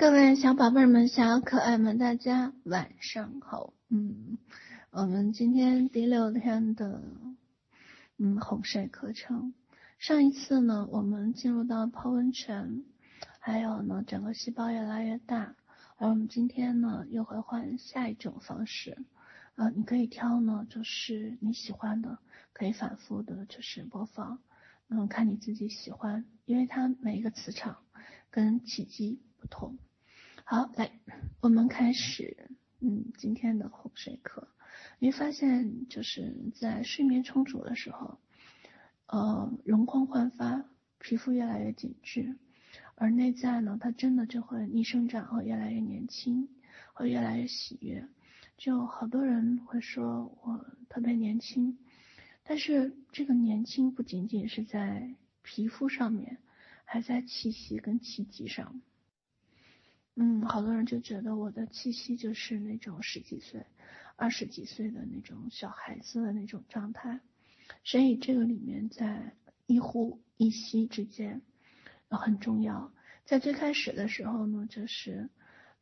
各位小宝贝们、小可爱们，大家晚上好。嗯，我们今天第六天的嗯哄睡课程。上一次呢，我们进入到泡温泉，还有呢，整个细胞越来越大。而我们今天呢，又会换下一种方式。呃，你可以挑呢，就是你喜欢的，可以反复的，就是播放。嗯，看你自己喜欢，因为它每一个磁场跟气机不同。好，来，我们开始，嗯，今天的哄睡课。你会发现，就是在睡眠充足的时候，呃，容光焕发，皮肤越来越紧致，而内在呢，它真的就会逆生长，会越来越年轻，会越来越喜悦。就好多人会说我特别年轻。但是这个年轻不仅仅是在皮肤上面，还在气息跟气机上。嗯，好多人就觉得我的气息就是那种十几岁、二十几岁的那种小孩子的那种状态。所以这个里面在一呼一吸之间，很重要。在最开始的时候呢，就是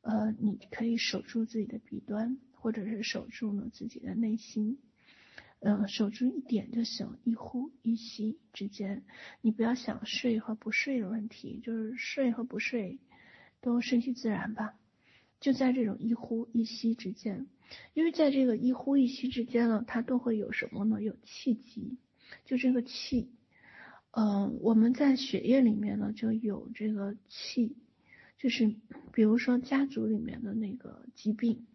呃，你可以守住自己的鼻端，或者是守住呢自己的内心。嗯，守住一点就行，一呼一吸之间，你不要想睡和不睡的问题，就是睡和不睡都顺其自然吧，就在这种一呼一吸之间，因为在这个一呼一吸之间呢，它都会有什么呢？有气机，就这个气，嗯，我们在血液里面呢就有这个气，就是比如说家族里面的那个疾病。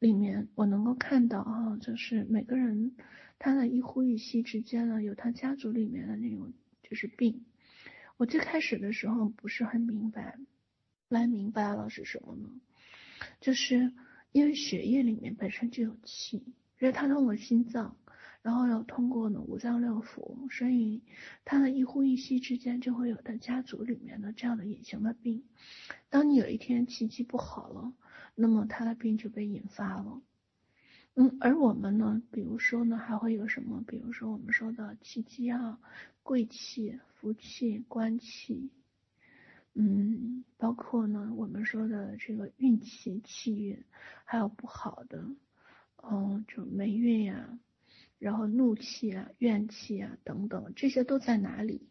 里面我能够看到哈，就是每个人他的一呼一吸之间呢，有他家族里面的那种就是病。我最开始的时候不是很明白，来明白了是什么呢？就是因为血液里面本身就有气，因为它通过心脏，然后又通过呢五脏六腑，所以它的一呼一吸之间就会有他家族里面的这样的隐形的病。当你有一天气机不好了。那么他的病就被引发了，嗯，而我们呢，比如说呢，还会有什么？比如说我们说的气机啊，贵气、福气、官气，嗯，包括呢我们说的这个运气、气运，还有不好的，嗯，就霉运呀，然后怒气啊、怨气啊等等，这些都在哪里？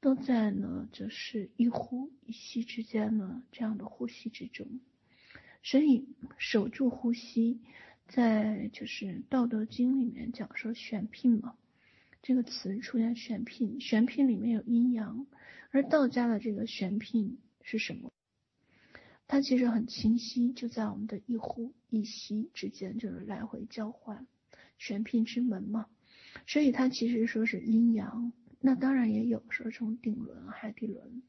都在呢，就是一呼一吸之间呢，这样的呼吸之中。所以守住呼吸，在就是《道德经》里面讲说选聘嘛，这个词出现选聘”，“选聘里面有阴阳，而道家的这个玄牝是什么？它其实很清晰，就在我们的一呼一吸之间，就是来回交换，玄牝之门嘛。所以它其实说是阴阳，那当然也有说从顶轮、海底轮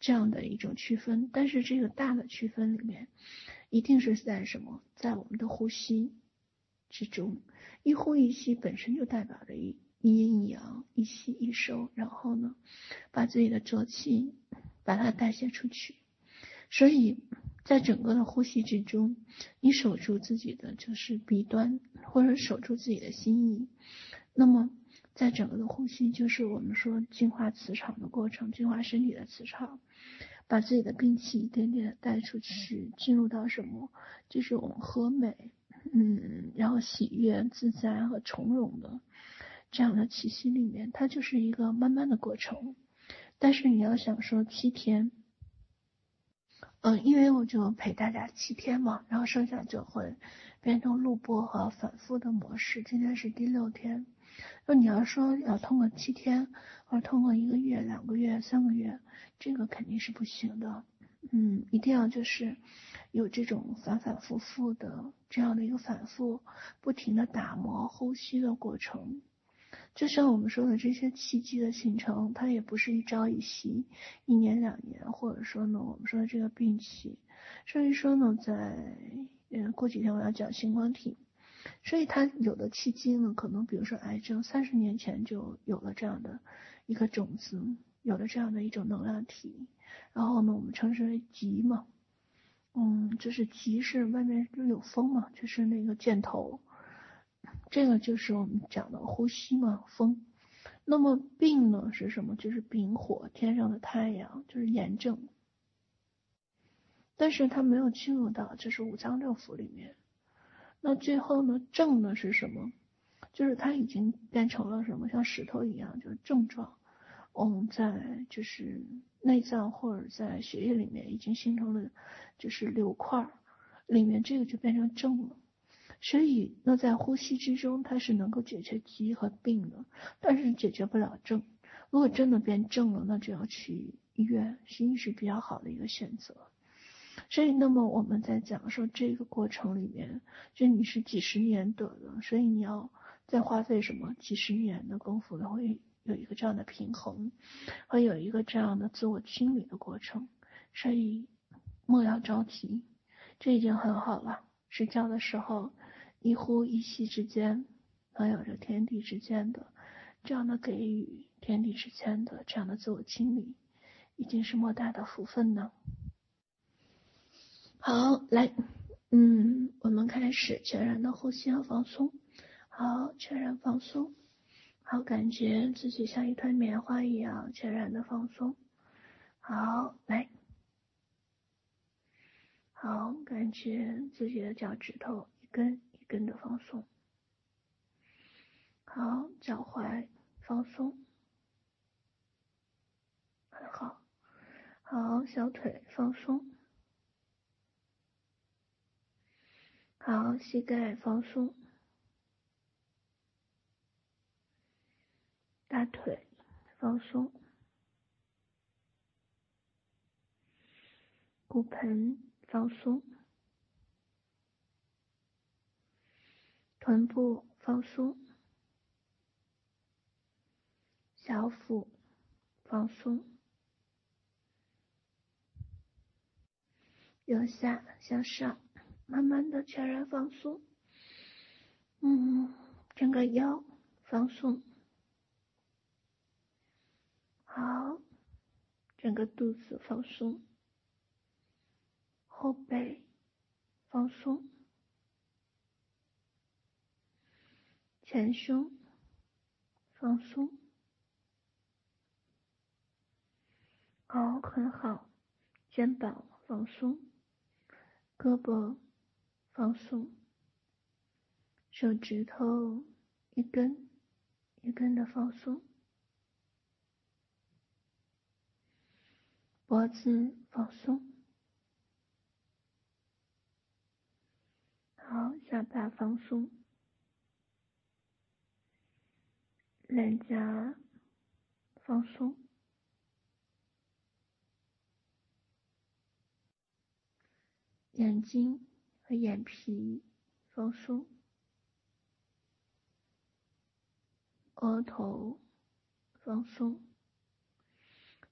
这样的一种区分，但是这个大的区分里面。一定是在什么？在我们的呼吸之中，一呼一吸本身就代表着一一阴一阳，一吸一收，然后呢，把自己的浊气把它代谢出去。所以在整个的呼吸之中，你守住自己的就是鼻端，或者守住自己的心意。那么在整个的呼吸，就是我们说净化磁场的过程，净化身体的磁场。把自己的病气一点点带出去，进入到什么？就是我们和美，嗯，然后喜悦、自在和从容的这样的气息里面，它就是一个慢慢的过程。但是你要想说七天，嗯，因为我就陪大家七天嘛，然后剩下就会变成录播和反复的模式。今天是第六天。那你要说要通过七天，或通过一个月、两个月、三个月，这个肯定是不行的。嗯，一定要就是有这种反反复复的这样的一个反复，不停的打磨呼吸的过程。就像我们说的这些契机的形成，它也不是一朝一夕，一年两年，或者说呢，我们说的这个病气，所以说呢，在嗯过几天我要讲星光体。所以它有的契机呢，可能比如说癌症，三十年前就有了这样的一个种子，有了这样的一种能量体，然后呢，我们称之为极嘛，嗯，就是极是外面就有风嘛，就是那个箭头，这个就是我们讲的呼吸嘛，风。那么病呢是什么？就是丙火，天上的太阳，就是炎症。但是它没有进入到就是五脏六腑里面。那最后呢，症呢是什么？就是它已经变成了什么，像石头一样，就是症状。我们在就是内脏或者在血液里面已经形成了就是瘤块，里面这个就变成症了。所以那在呼吸之中，它是能够解决疾和病的，但是解决不了症。如果真的变症了，那就要去医院，心是比较好的一个选择。所以，那么我们在讲说这个过程里面，就你是几十年得的，所以你要再花费什么几十年的功夫，会有一个这样的平衡，会有一个这样的自我清理的过程。所以莫要着急，这已经很好了。睡觉的时候，一呼一吸之间，能有着天地之间的这样的给予，天地之间的这样的自我清理，已经是莫大的福分呢。好，来，嗯，我们开始全然的呼吸和放松。好，全然放松。好，感觉自己像一团棉花一样全然的放松。好，来。好，感觉自己的脚趾头一根跟着放松。好，脚踝放松。很好。好，小腿放松。好，膝盖放松，大腿放松，骨盆放松，臀部放松，小腹放松，由下向上。慢慢的全然放松，嗯，整个腰放松，好，整个肚子放松，后背放松，前胸放松，好，很好，肩膀放松，胳膊。放松，手指头一根一根的放松，脖子放松，好，下巴放松，脸颊放松，眼睛。和眼皮放松，额头放松，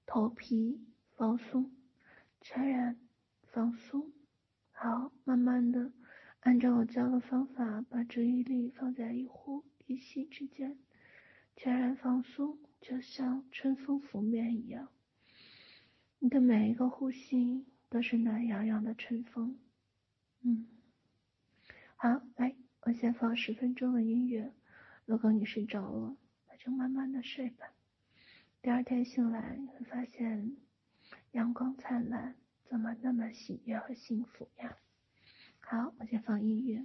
头皮放松，全然放松。好，慢慢的按照我教的方法，把注意力放在一呼一吸之间，全然放松，就像春风拂面一样。你的每一个呼吸都是暖洋洋的春风。嗯，好，来，我先放十分钟的音乐。如果你睡着了，那就慢慢的睡吧。第二天醒来，你会发现阳光灿烂，怎么那么喜悦和幸福呀？好，我先放音乐。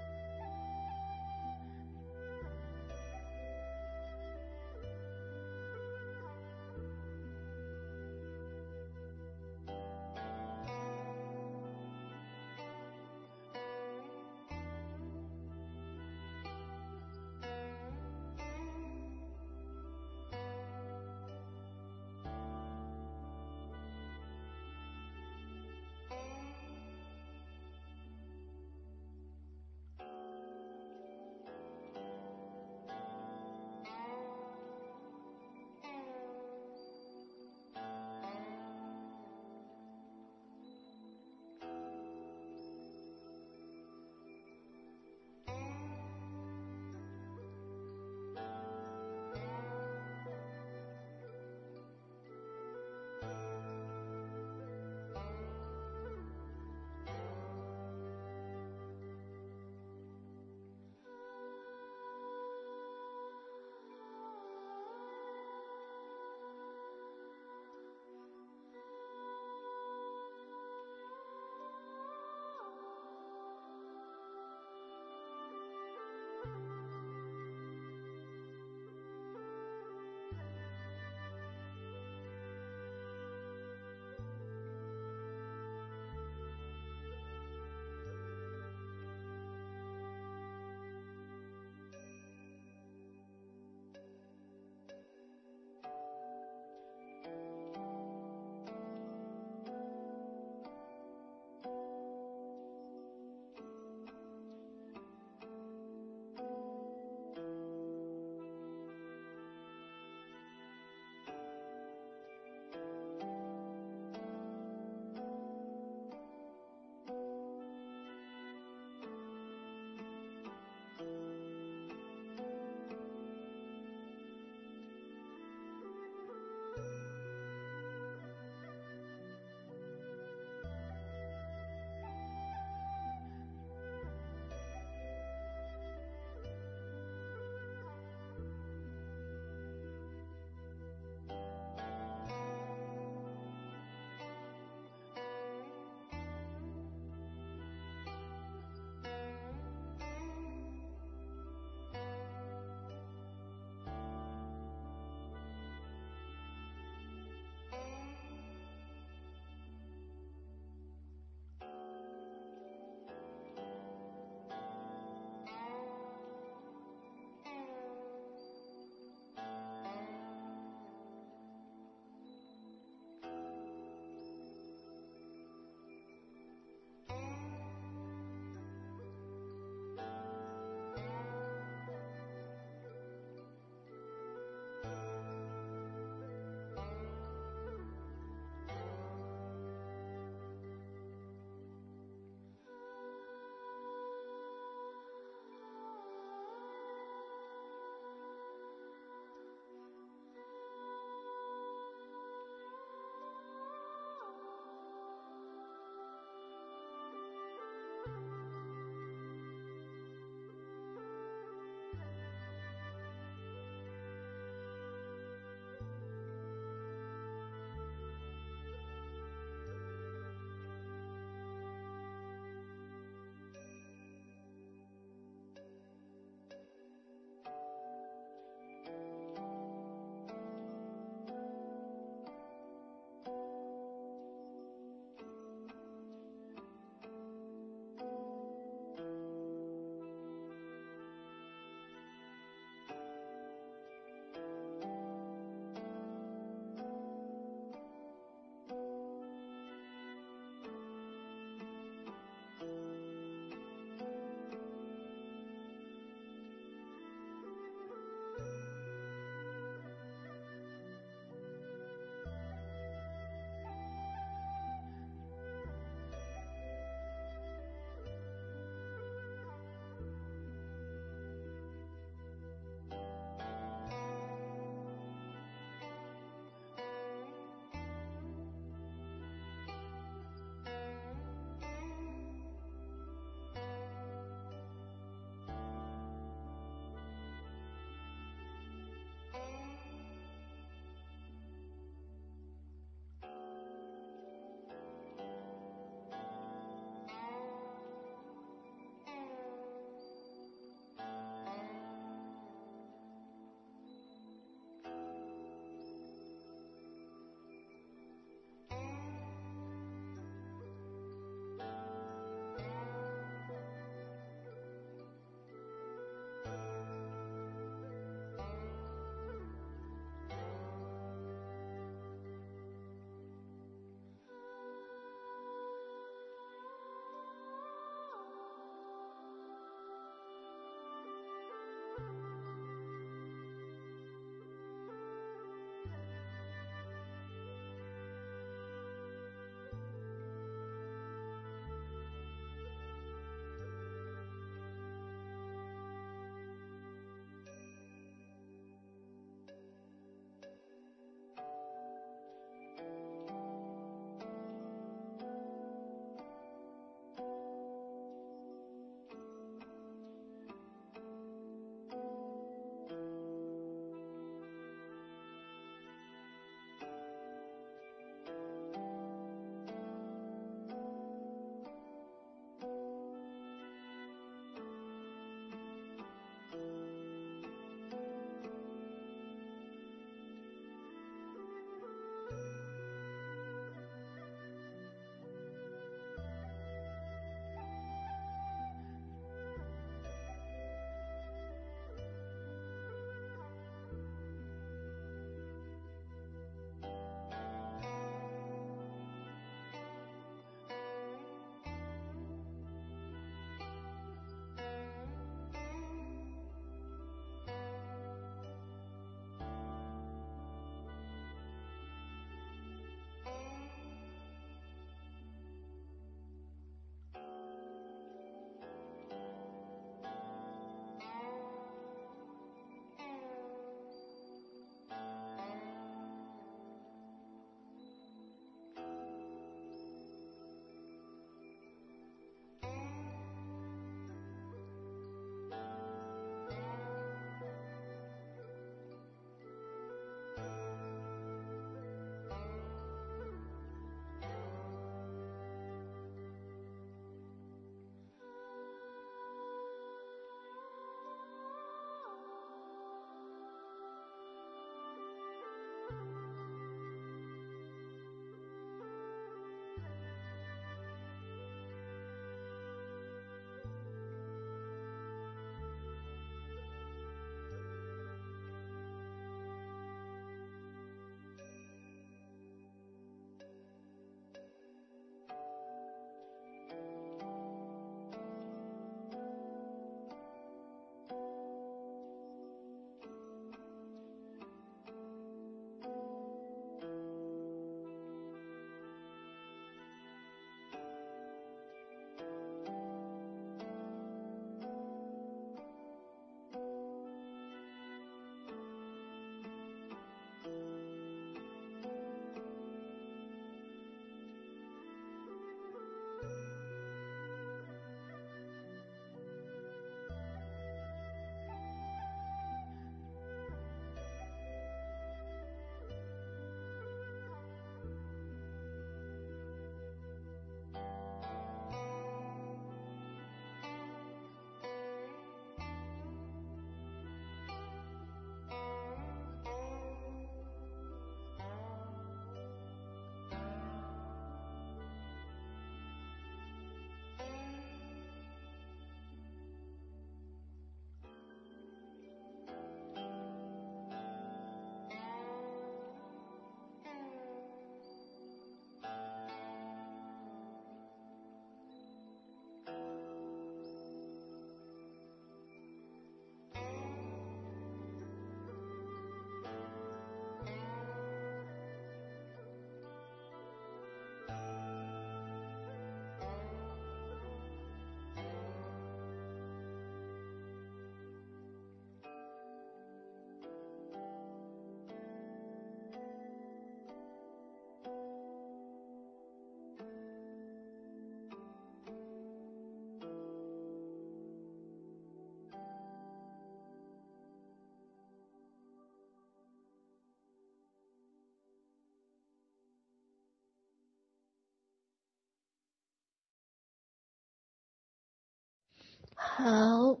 好，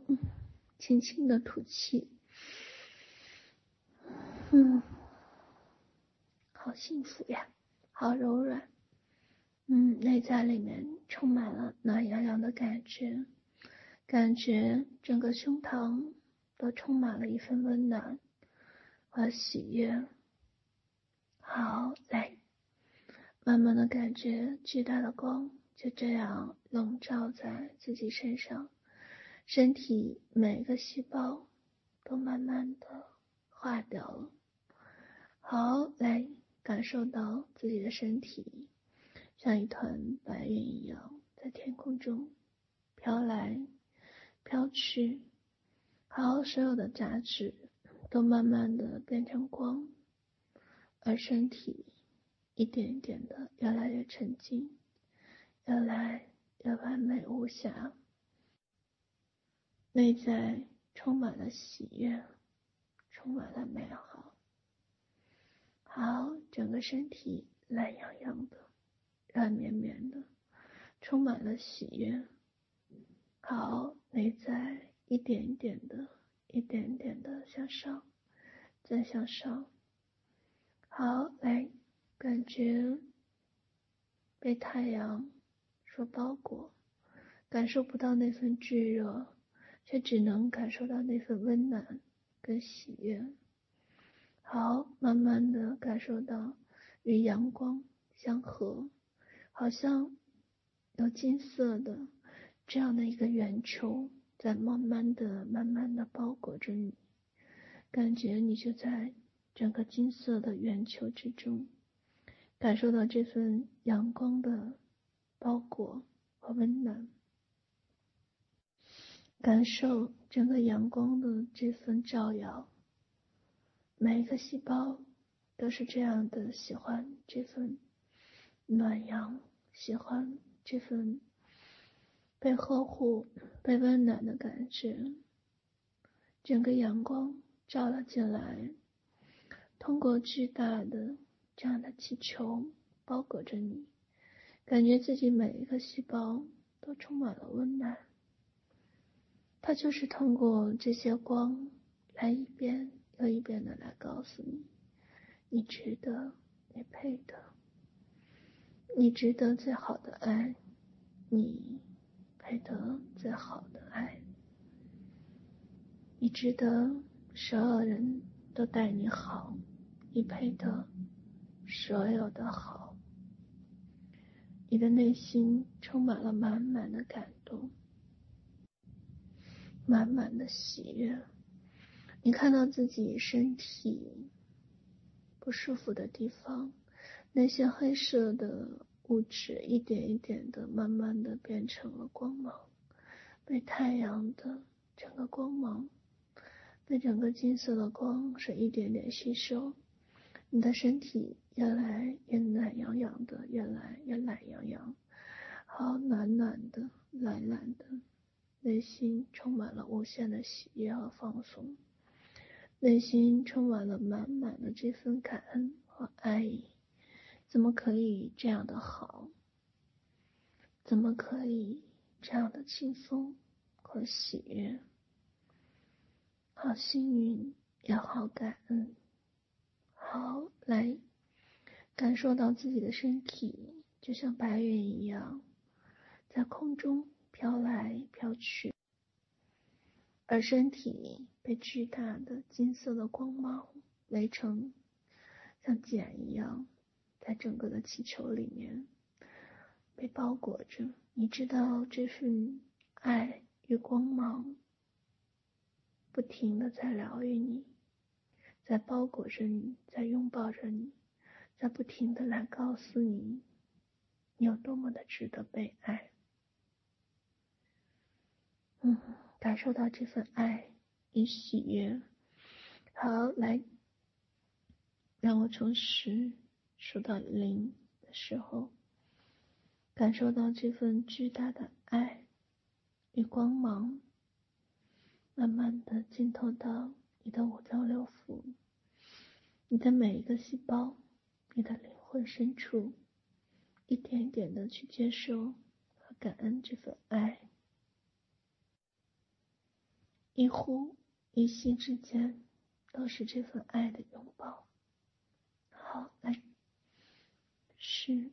轻轻的吐气。嗯，好幸福呀，好柔软。嗯，内在里面充满了暖洋洋的感觉，感觉整个胸膛都充满了一份温暖和喜悦。好，来，慢慢的感觉巨大的光就这样笼罩在自己身上，身体每个细胞都慢慢的化掉了。好，来感受到自己的身体像一团白云一样在天空中飘来飘去。好，所有的杂质都慢慢的变成光，而身体一点一点的越来越沉静，越来越完美无瑕，内在充满了喜悦，充满了美好。好，整个身体懒洋洋的，软绵绵的，充满了喜悦。好，内在一点一点的，一点一点的向上，再向上。好，来，感觉被太阳所包裹，感受不到那份炙热，却只能感受到那份温暖跟喜悦。好，慢慢的感受到与阳光相合，好像有金色的这样的一个圆球在慢慢的、慢慢的包裹着你，感觉你就在整个金色的圆球之中，感受到这份阳光的包裹和温暖，感受整个阳光的这份照耀。每一个细胞都是这样的喜欢这份暖阳，喜欢这份被呵护、被温暖的感觉。整个阳光照了进来，通过巨大的这样的气球包裹着你，感觉自己每一个细胞都充满了温暖。它就是通过这些光来一遍。又一遍的来告诉你，你值得，你配得，你值得最好的爱，你配得最好的爱，你值得所有人都待你好，你配得所有的好，你的内心充满了满满的感动，满满的喜悦。你看到自己身体不舒服的地方，那些黑色的物质一点一点的，慢慢的变成了光芒，被太阳的整个光芒，被整个金色的光是一点点吸收，你的身体越来越暖洋洋的，越来越懒洋洋，好暖暖的，懒懒的，内心充满了无限的喜悦和放松。内心充满了满满的这份感恩和爱意，怎么可以这样的好？怎么可以这样的轻松和喜悦？好幸运，也好感恩。好，来感受到自己的身体就像白云一样，在空中飘来飘去。而身体被巨大的金色的光芒围成，像茧一样，在整个的气球里面被包裹着。你知道这份爱与光芒不停的在疗愈你，在包裹着你，在拥抱着你，在不停的来告诉你，你有多么的值得被爱。嗯。感受到这份爱与喜悦。好，来，让我从十数到零的时候，感受到这份巨大的爱与光芒，慢慢的浸透到你的五脏六腑，你的每一个细胞，你的灵魂深处，一点一点的去接受和感恩这份爱。一呼一吸之间，都是这份爱的拥抱。好，来，十、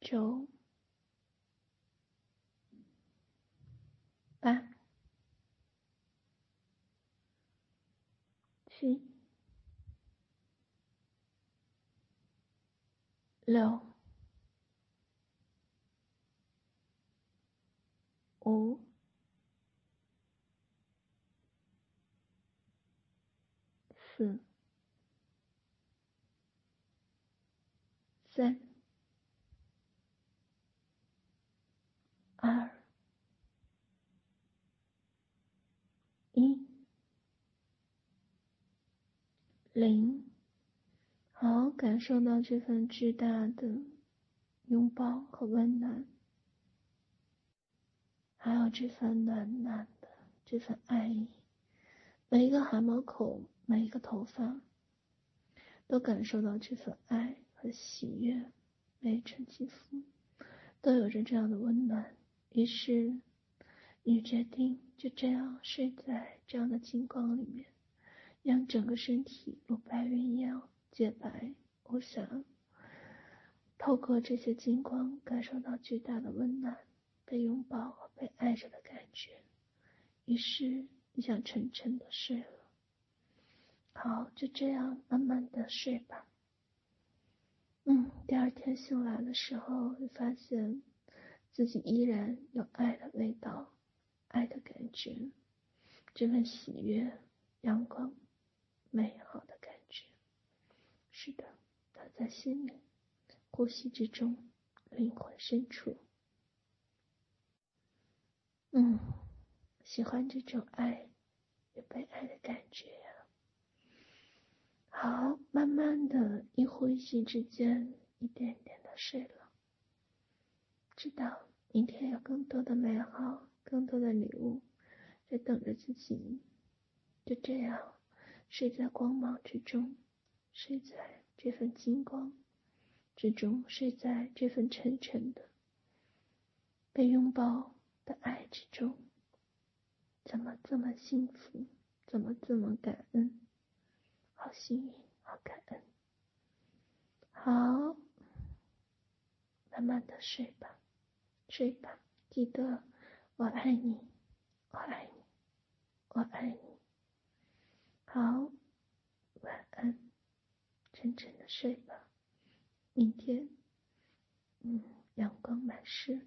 九、八、七、六、五。三、二、一、零。好，感受到这份巨大的拥抱和温暖，还有这份暖暖的这份爱意，每一个汗毛孔。每一个头发都感受到这份爱和喜悦，每一寸肌肤都有着这样的温暖。于是，你决定就这样睡在这样的金光里面，让整个身体如白云一样洁白无瑕。透过这些金光，感受到巨大的温暖，被拥抱和被爱着的感觉。于是，你想沉沉的睡了。好，就这样慢慢的睡吧。嗯，第二天醒来的时候，会发现自己依然有爱的味道，爱的感觉，这份喜悦、阳光、美好的感觉。是的，它在心里，呼吸之中，灵魂深处。嗯，喜欢这种爱与被爱的感觉。好，慢慢的，一呼一吸之间，一点点的睡了。知道明天有更多的美好，更多的礼物在等着自己。就这样，睡在光芒之中，睡在这份金光之中，睡在这份沉沉的被拥抱的爱之中。怎么这么幸福？怎么这么感恩？好幸运，好感恩。好，慢慢的睡吧，睡吧，记得我爱你，我爱你，我爱你。好，晚安，沉沉的睡吧。明天，嗯，阳光满室。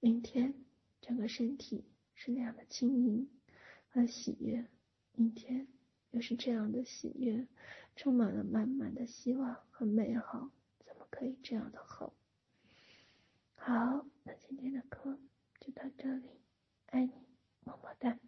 明天，整个身体是那样的轻盈和喜悦。明天。就是这样的喜悦，充满了满满的希望和美好，怎么可以这样的好？好，那今天的课就到这里，爱你，么么哒。